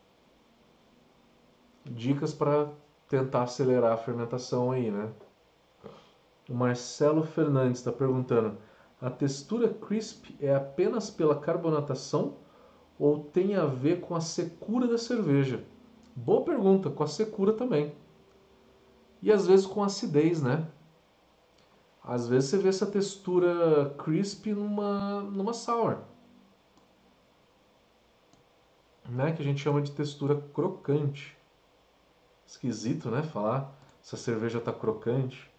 Dicas para tentar acelerar a fermentação aí, né? O Marcelo Fernandes está perguntando: a textura crisp é apenas pela carbonatação ou tem a ver com a secura da cerveja? Boa pergunta, com a secura também. E às vezes com acidez, né? Às vezes você vê essa textura crisp numa, numa sour. Né? Que a gente chama de textura crocante. Esquisito, né? Falar se a cerveja está crocante.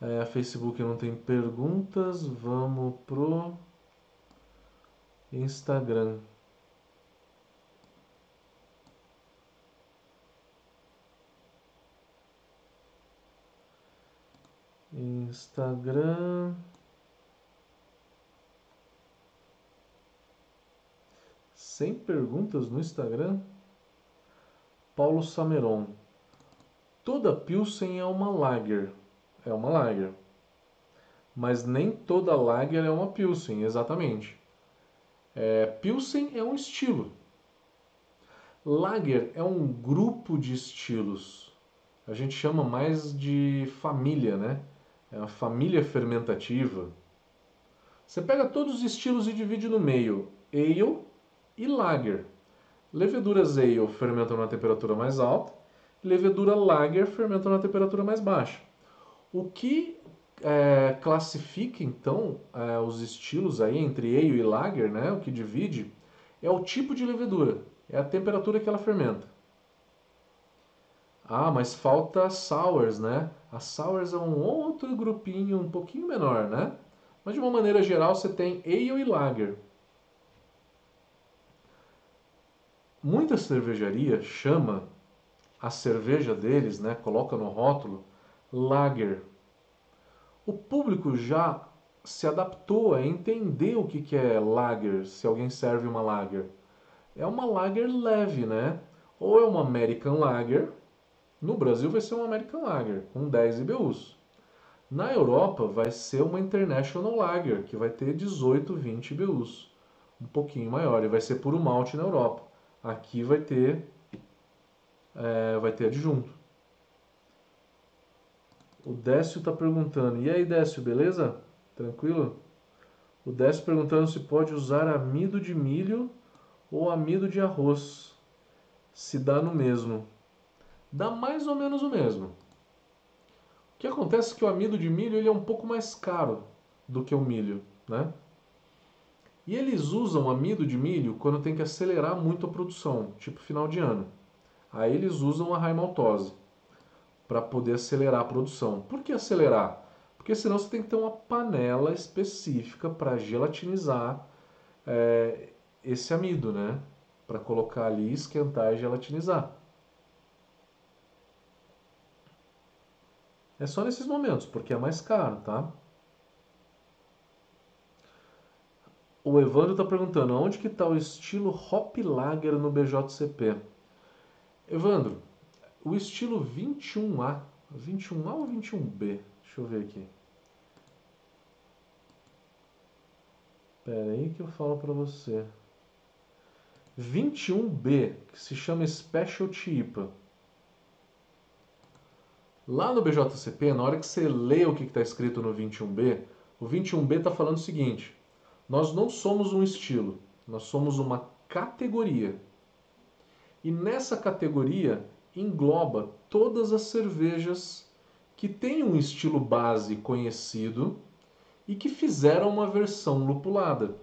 É, Facebook não tem perguntas. Vamos pro Instagram. Instagram. Sem perguntas no Instagram? Paulo Sameron. Toda Pilsen é uma lager. É uma lager. Mas nem toda lager é uma Pilsen, exatamente. É, Pilsen é um estilo. Lager é um grupo de estilos. A gente chama mais de família, né? É uma família fermentativa. Você pega todos os estilos e divide no meio: ale e lager. Leveduras ale fermentam na temperatura mais alta, levedura lager fermentam na temperatura mais baixa. O que é, classifica então é, os estilos aí entre ale e lager, né? O que divide é o tipo de levedura, é a temperatura que ela fermenta. Ah, mas falta sours, né? A sours é um outro grupinho um pouquinho menor, né? Mas de uma maneira geral você tem ale e lager. Muita cervejaria chama a cerveja deles, né? Coloca no rótulo lager. O público já se adaptou a entender o que é lager, se alguém serve uma lager. É uma lager leve, né? Ou é uma American Lager, no Brasil vai ser um American Lager com 10 IBUs. Na Europa vai ser uma International Lager, que vai ter 18, 20 IBUs. Um pouquinho maior, e vai ser puro malte na Europa. Aqui vai ter é, vai ter adjunto. O Décio está perguntando, e aí Décio, beleza? Tranquilo? O Décio perguntando se pode usar amido de milho ou amido de arroz. Se dá no mesmo dá mais ou menos o mesmo. O que acontece é que o amido de milho ele é um pouco mais caro do que o milho, né? E eles usam amido de milho quando tem que acelerar muito a produção, tipo final de ano. Aí eles usam a raimaltose para poder acelerar a produção. Por que acelerar? Porque senão você tem que ter uma panela específica para gelatinizar é, esse amido, né? Para colocar ali, esquentar e gelatinizar. É só nesses momentos, porque é mais caro, tá? O Evandro está perguntando, onde que está o estilo Hop Lager no BJCP? Evandro, o estilo 21A, 21A ou 21B? Deixa eu ver aqui. Espera aí que eu falo para você. 21B, que se chama Specialty IPA. Lá no BJCP, na hora que você lê o que está escrito no 21B, o 21B está falando o seguinte: nós não somos um estilo, nós somos uma categoria. E nessa categoria engloba todas as cervejas que têm um estilo base conhecido e que fizeram uma versão lupulada.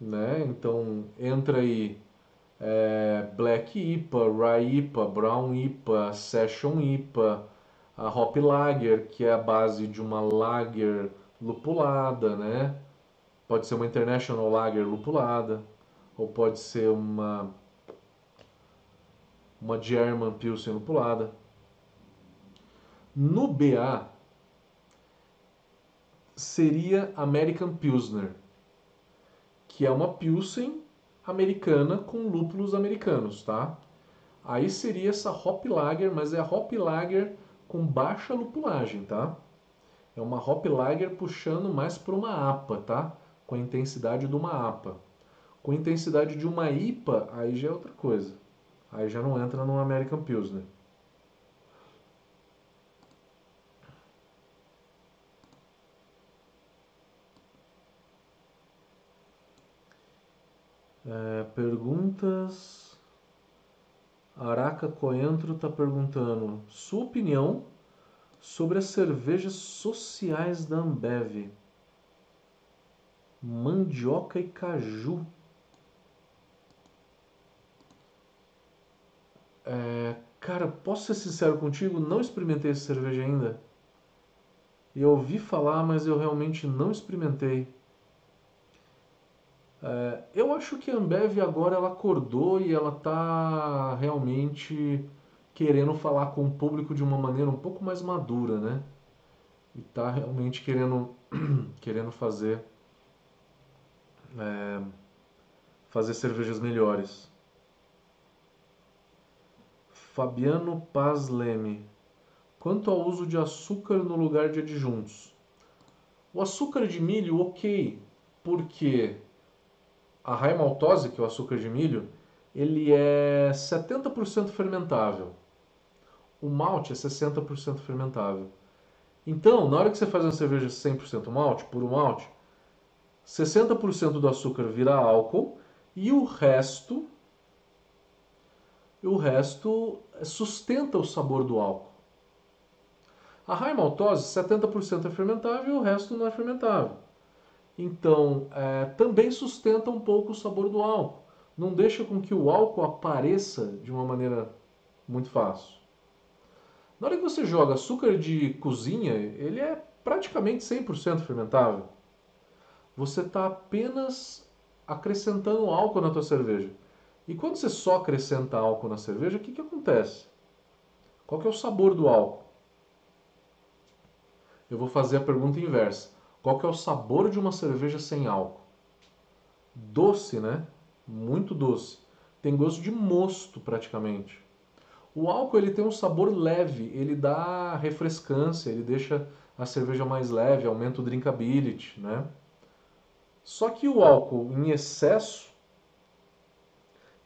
Né? Então entra aí é, Black IPA, Rye IPA, Brown IPA, Session IPA, a Hop Lager, que é a base de uma lager lupulada, né? Pode ser uma International Lager lupulada, ou pode ser uma uma German Pilsen lupulada. No BA seria American Pilsner, que é uma Pilsen americana com lúpulos americanos, tá? Aí seria essa Hop Lager, mas é a Hop Lager com baixa lupulagem, tá? É uma Hop Lager puxando mais para uma APA, tá? Com a intensidade de uma APA. Com a intensidade de uma IPA, aí já é outra coisa. Aí já não entra no American Pilsner. É, perguntas. Araca Coentro está perguntando sua opinião sobre as cervejas sociais da Ambev. Mandioca e caju. É, cara, posso ser sincero contigo? Não experimentei essa cerveja ainda. Eu ouvi falar, mas eu realmente não experimentei. É, eu acho que a Ambev agora ela acordou e ela está realmente querendo falar com o público de uma maneira um pouco mais madura, né? E está realmente querendo, querendo fazer é, fazer cervejas melhores. Fabiano Paz Leme. Quanto ao uso de açúcar no lugar de adjuntos. O açúcar de milho, ok, porque a raimaltose, que é o açúcar de milho, ele é 70% fermentável. O malte é 60% fermentável. Então, na hora que você faz uma cerveja 100% malte, puro malte, 60% do açúcar vira álcool e o resto o resto sustenta o sabor do álcool. A raimaltose, 70% é fermentável e o resto não é fermentável. Então, é, também sustenta um pouco o sabor do álcool. Não deixa com que o álcool apareça de uma maneira muito fácil. Na hora que você joga açúcar de cozinha, ele é praticamente 100% fermentável. Você está apenas acrescentando álcool na tua cerveja. E quando você só acrescenta álcool na cerveja, o que, que acontece? Qual que é o sabor do álcool? Eu vou fazer a pergunta inversa. Qual que é o sabor de uma cerveja sem álcool? Doce, né? Muito doce. Tem gosto de mosto praticamente. O álcool ele tem um sabor leve, ele dá refrescância, ele deixa a cerveja mais leve, aumenta o drinkability, né? Só que o álcool em excesso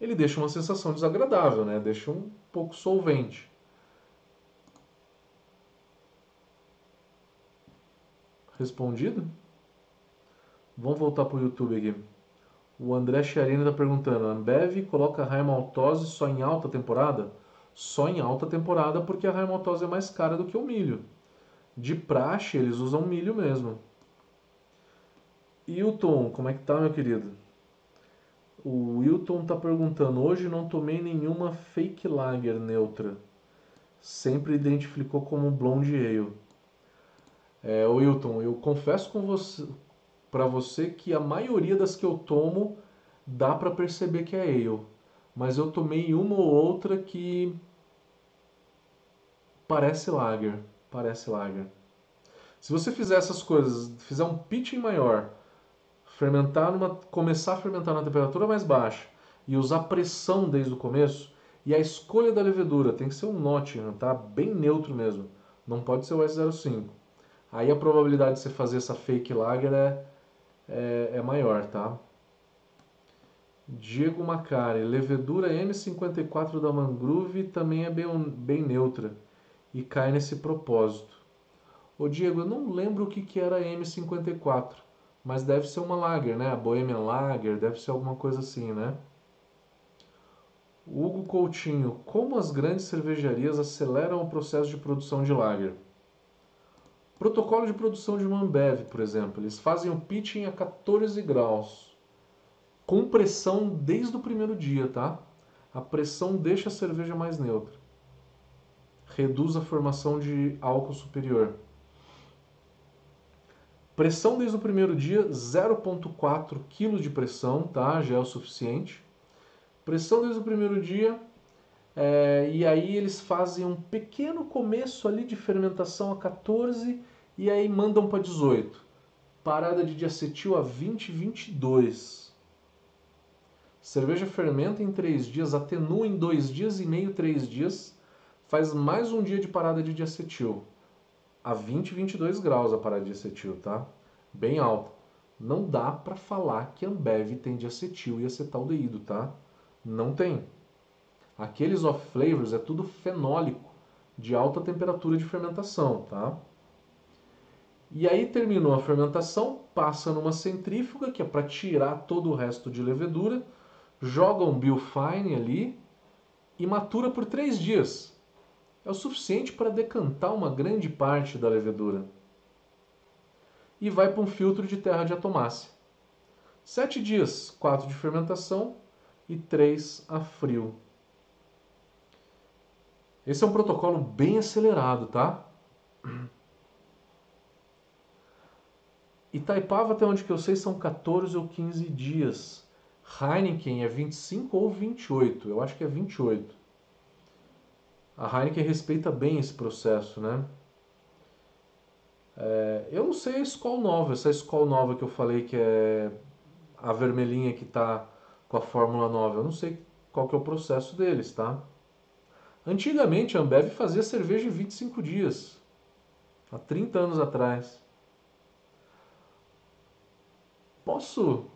ele deixa uma sensação desagradável, né? Deixa um pouco solvente. Respondido? Vamos voltar para o YouTube aqui. O André Chiarina está perguntando: Ambev coloca raimaltose só em alta temporada? Só em alta temporada porque a raimaltose é mais cara do que o milho. De praxe, eles usam milho mesmo. Hilton, como é que tá, meu querido? O Wilton está perguntando: hoje não tomei nenhuma fake lager neutra. Sempre identificou como blonde ale. É, Wilton, eu confesso com você, para você que a maioria das que eu tomo dá para perceber que é ale, mas eu tomei uma ou outra que Parece lager, parece lager. Se você fizer essas coisas, fizer um pitching maior, fermentar numa, começar a fermentar na temperatura mais baixa e usar pressão desde o começo, e a escolha da levedura tem que ser um Nottingham, tá? Bem neutro mesmo. Não pode ser o S05. Aí a probabilidade de você fazer essa fake lager é, é, é maior, tá? Diego Macari, levedura M54 da Mangrove também é bem, bem neutra e cai nesse propósito. Ô Diego, eu não lembro o que, que era M54, mas deve ser uma lager, né? A Bohemian Lager, deve ser alguma coisa assim, né? Hugo Coutinho, como as grandes cervejarias aceleram o processo de produção de lager? Protocolo de produção de uma por exemplo, eles fazem o pitching a 14 graus, com pressão desde o primeiro dia, tá? A pressão deixa a cerveja mais neutra. Reduz a formação de álcool superior. Pressão desde o primeiro dia, 0,4 kg de pressão, tá? Já é o suficiente. Pressão desde o primeiro dia, é, e aí eles fazem um pequeno começo ali de fermentação a 14 e aí mandam para 18. Parada de diacetil a 20, 22. Cerveja fermenta em 3 dias, atenua em 2 dias e meio, 3 dias. Faz mais um dia de parada de diacetil. A 20, 22 graus a parada de diacetil, tá? Bem alta. Não dá para falar que Ambev tem diacetil e acetaldeído, tá? Não tem. Aqueles off flavors é tudo fenólico de alta temperatura de fermentação, tá? E aí terminou a fermentação, passa numa centrífuga, que é para tirar todo o resto de levedura, joga um Biofine ali e matura por três dias. É o suficiente para decantar uma grande parte da levedura. E vai para um filtro de terra de atomácia. Sete dias, quatro de fermentação, e 3 a frio. Esse é um protocolo bem acelerado, tá? Itaipava, até onde que eu sei, são 14 ou 15 dias. Heineken é 25 ou 28. Eu acho que é 28. A Heineken respeita bem esse processo, né? É, eu não sei a escola nova, essa escola nova que eu falei que é a vermelhinha que está com a Fórmula 9. Eu não sei qual que é o processo deles, tá? Antigamente a Ambev fazia cerveja em 25 dias. Há 30 anos atrás. Posso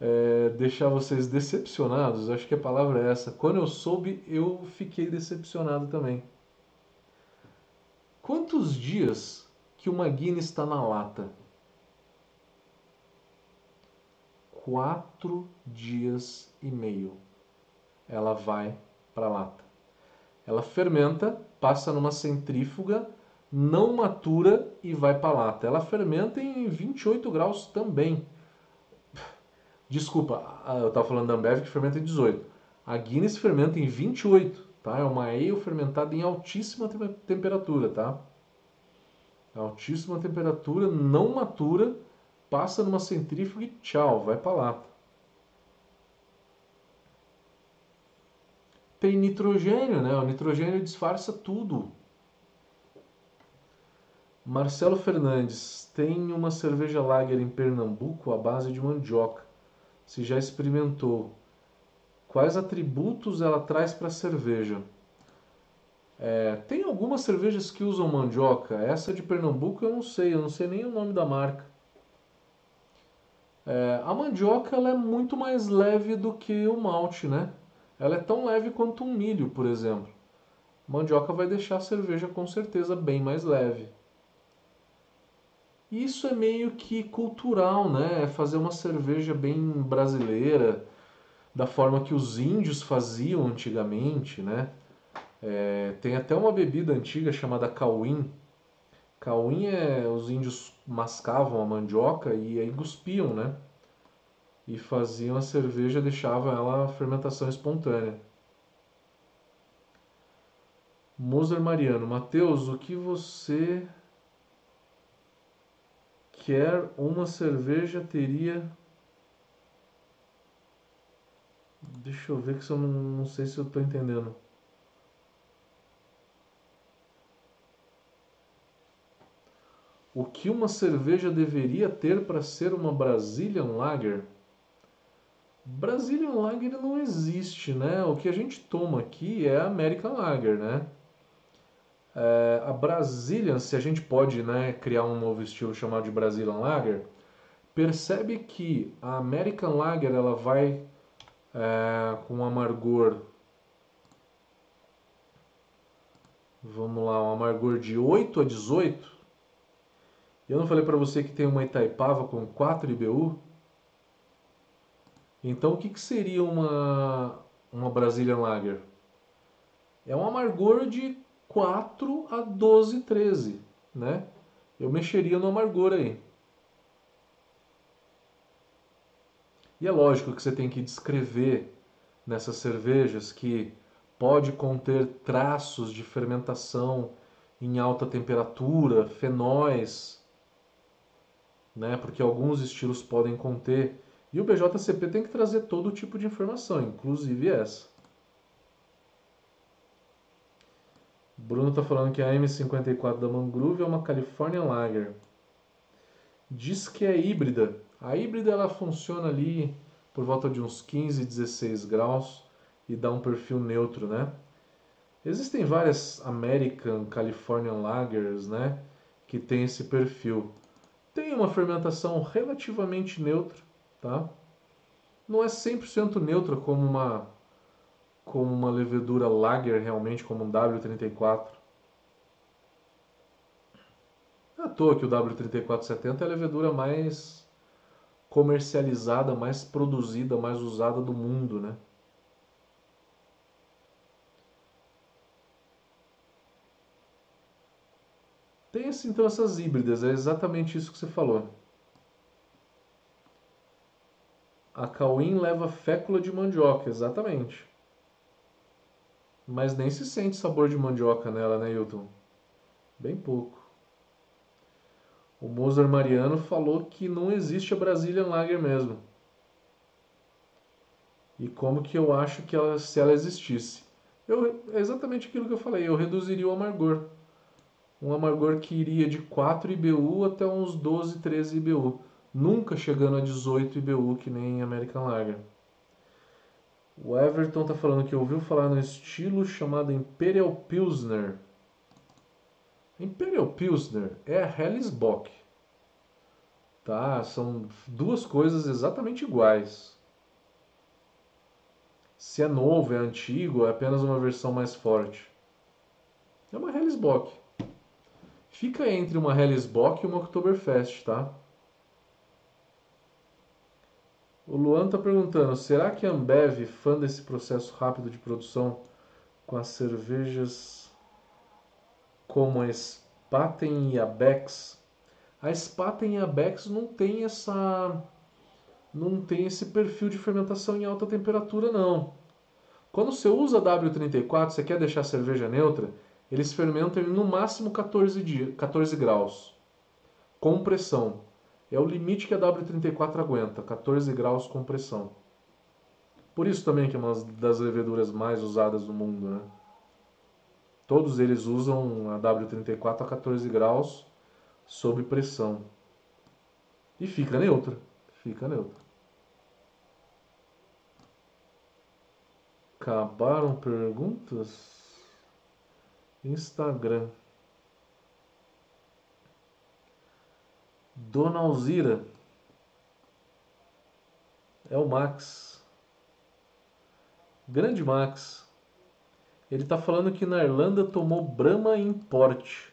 é, deixar vocês decepcionados? Acho que a palavra é essa. Quando eu soube, eu fiquei decepcionado também. Quantos dias que uma Guinness está na lata? quatro dias e meio ela vai para a lata. Ela fermenta, passa numa centrífuga, não matura e vai para a lata. Ela fermenta em 28 graus também. Desculpa, eu estava falando da Ambev que fermenta em 18. A Guinness fermenta em 28, tá? É uma ale fermentada em altíssima temperatura, tá? Altíssima temperatura, não matura passa numa centrífuga e tchau, vai para lata. Tem nitrogênio, né? O nitrogênio disfarça tudo. Marcelo Fernandes tem uma cerveja lager em Pernambuco à base de mandioca. Se já experimentou, quais atributos ela traz para a cerveja? É, tem algumas cervejas que usam mandioca. Essa de Pernambuco eu não sei, eu não sei nem o nome da marca. É, a mandioca ela é muito mais leve do que o malte, né? Ela é tão leve quanto um milho, por exemplo. Mandioca vai deixar a cerveja com certeza bem mais leve. Isso é meio que cultural, né? É fazer uma cerveja bem brasileira, da forma que os índios faziam antigamente, né? É, tem até uma bebida antiga chamada cauim, Cauim é os índios mascavam a mandioca e aí cuspiam, né? E faziam a cerveja, deixavam ela fermentação espontânea. Moser Mariano, Mateus, o que você Quer uma cerveja teria. Deixa eu ver que eu não, não sei se eu estou entendendo. O que uma cerveja deveria ter para ser uma Brazilian Lager? Brazilian Lager não existe, né? O que a gente toma aqui é American Lager, né? É, a Brazilian, se a gente pode né, criar um novo estilo chamado de Brazilian Lager, percebe que a American Lager ela vai é, com um amargor vamos lá, um amargor de 8 a 18 eu não falei para você que tem uma Itaipava com 4 IBU? Então o que, que seria uma, uma Brazilian Lager? É um amargor de 4 a 12, 13, né? Eu mexeria no amargor aí. E é lógico que você tem que descrever nessas cervejas que pode conter traços de fermentação em alta temperatura, fenóis, né? Porque alguns estilos podem conter. E o BJCP tem que trazer todo tipo de informação, inclusive essa. Bruno está falando que a M54 da Mangrove é uma California Lager. Diz que é híbrida. A híbrida ela funciona ali por volta de uns 15, 16 graus e dá um perfil neutro, né? Existem várias American California Lagers, né, que tem esse perfil tem uma fermentação relativamente neutra, tá? Não é 100% neutra como uma como uma levedura lager realmente, como um W34. Não é à toa que o W3470 é a levedura mais comercializada, mais produzida, mais usada do mundo, né? Tem então essas híbridas, é exatamente isso que você falou. A Cauim leva fécula de mandioca, exatamente. Mas nem se sente sabor de mandioca nela, né, Hilton? Bem pouco. O Mozart Mariano falou que não existe a Brazilian Lager mesmo. E como que eu acho que ela, se ela existisse? Eu, é exatamente aquilo que eu falei, eu reduziria o amargor um amargor que iria de 4 IBU até uns 12, 13 IBU, nunca chegando a 18 IBU que nem American Lager. O Everton está falando que ouviu falar no estilo chamado Imperial Pilsner. Imperial Pilsner é a Hellesbock. Tá? São duas coisas exatamente iguais. Se é novo, é antigo, é apenas uma versão mais forte. É uma Hellesbock. Fica entre uma Hellesbock e uma Oktoberfest, tá? O Luan está perguntando: será que a Ambev, fã desse processo rápido de produção com as cervejas como a Spaten e a Bex? A Spaten e a Bex não tem essa não tem esse perfil de fermentação em alta temperatura não. Quando você usa W34, você quer deixar a cerveja neutra, eles fermentam em no máximo 14, dia, 14 graus, com pressão. É o limite que a W34 aguenta, 14 graus com pressão. Por isso também que é uma das leveduras mais usadas no mundo, né? Todos eles usam a W34 a 14 graus sob pressão. E fica neutra, fica neutra. Acabaram perguntas? Instagram. Dona Alzira. É o Max. Grande Max. Ele está falando que na Irlanda tomou Brahma Import.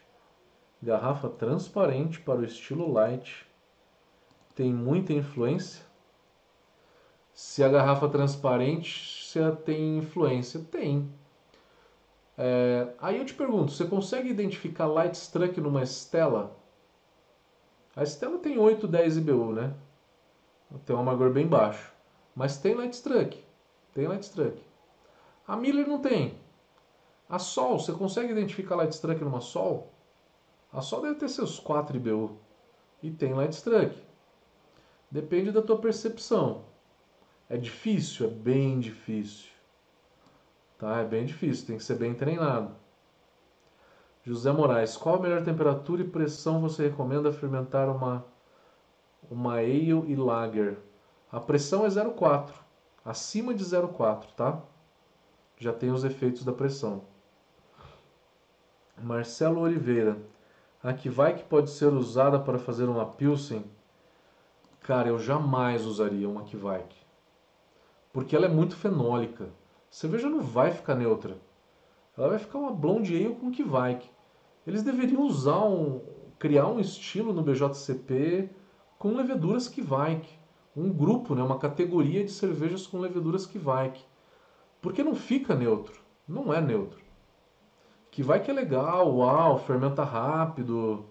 Garrafa transparente para o estilo light. Tem muita influência? Se a garrafa transparente se tem influência? Tem. É, aí eu te pergunto, você consegue identificar Light Struck numa Stella? A Stella tem 8, 10 IBU, né? Tem um amargor bem baixo. Mas tem Light Struck. Tem Light Struck. A Miller não tem. A Sol, você consegue identificar Light Struck numa Sol? A Sol deve ter seus 4 IBU. E tem Light Struck. Depende da tua percepção. É difícil? É bem difícil. Tá? É bem difícil, tem que ser bem treinado. José Moraes, qual a melhor temperatura e pressão você recomenda fermentar uma, uma ale e lager? A pressão é 0,4, acima de 0,4, tá? Já tem os efeitos da pressão. Marcelo Oliveira, a Kvaik pode ser usada para fazer uma Pilsen? Cara, eu jamais usaria uma Kvaik. Porque ela é muito fenólica. Cerveja não vai ficar neutra. Ela vai ficar uma blonde ale com Kvaik. Eles deveriam usar um, criar um estilo no BJCP com leveduras Kvaik. Um grupo, né, uma categoria de cervejas com leveduras Kvaik. Porque não fica neutro. Não é neutro. Kvaik é legal, uau, fermenta rápido,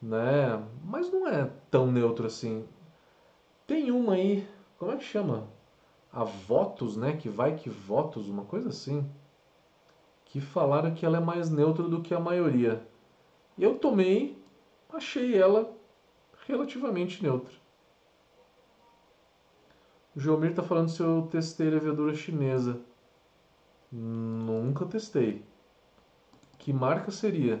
né? Mas não é tão neutro assim. Tem uma aí, como é que chama? A Votos, né? Que vai que Votos, uma coisa assim que falaram que ela é mais neutra do que a maioria. Eu tomei, achei ela relativamente neutra. O Geomir está falando se eu testei levedura chinesa. Nunca testei. Que marca seria?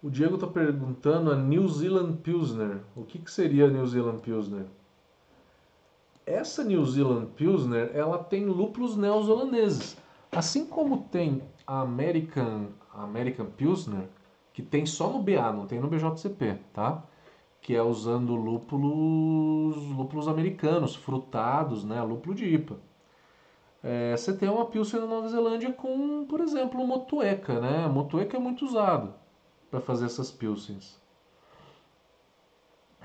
O Diego está perguntando a New Zealand Pilsner. O que, que seria a New Zealand Pilsner? Essa New Zealand Pilsner, ela tem lúpulos neozelandeses. Assim como tem a American, American Pilsner, que tem só no BA, não tem no BJCP, tá? Que é usando lúpulos, lúpulos americanos, frutados, né? Lúpulo de IPA. É, você tem uma Pilsner na Nova Zelândia com, por exemplo, motueca, né? Motueca é muito usado para fazer essas pilsens.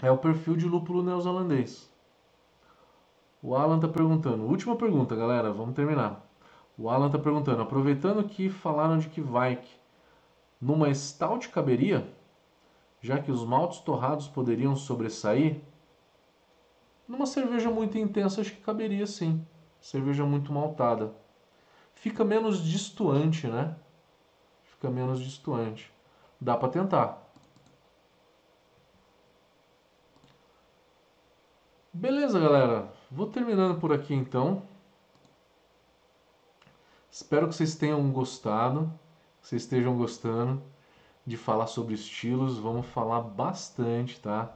É o perfil de lúpulo neozelandês. O Alan está perguntando. Última pergunta, galera. Vamos terminar. O Alan está perguntando. Aproveitando que falaram de que Vike numa stout caberia, já que os maltes torrados poderiam sobressair, numa cerveja muito intensa acho que caberia sim. Cerveja muito maltada. Fica menos distoante, né? Fica menos distoante. Dá para tentar. Beleza, galera. Vou terminando por aqui então. Espero que vocês tenham gostado, que vocês estejam gostando de falar sobre estilos. Vamos falar bastante, tá?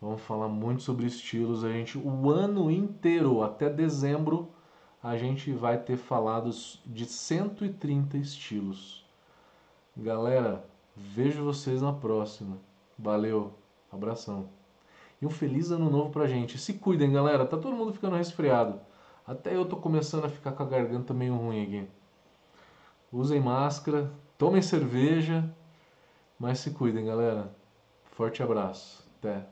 Vamos falar muito sobre estilos. A gente o ano inteiro, até dezembro, a gente vai ter falado de 130 estilos. Galera, Vejo vocês na próxima. Valeu, abração. E um feliz ano novo pra gente. Se cuidem, galera. Tá todo mundo ficando resfriado. Até eu tô começando a ficar com a garganta meio ruim aqui. Usem máscara, tomem cerveja, mas se cuidem, galera. Forte abraço. Até.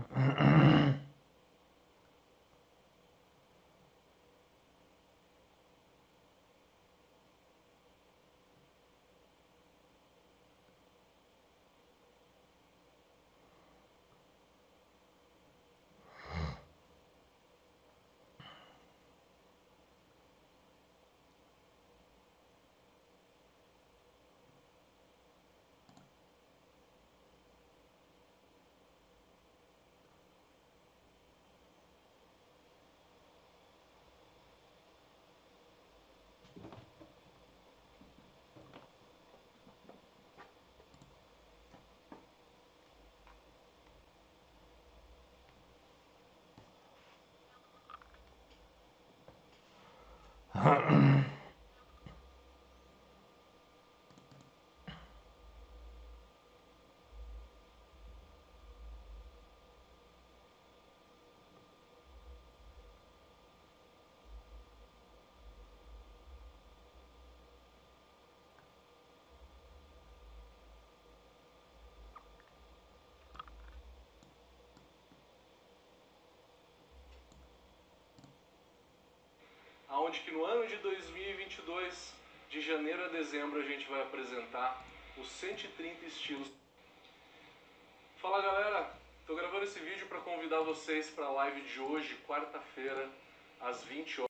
Mm-hmm. 咳 Aonde que no ano de 2022, de janeiro a dezembro, a gente vai apresentar os 130 estilos. Fala galera, tô gravando esse vídeo para convidar vocês para a live de hoje, quarta-feira, às 20 horas.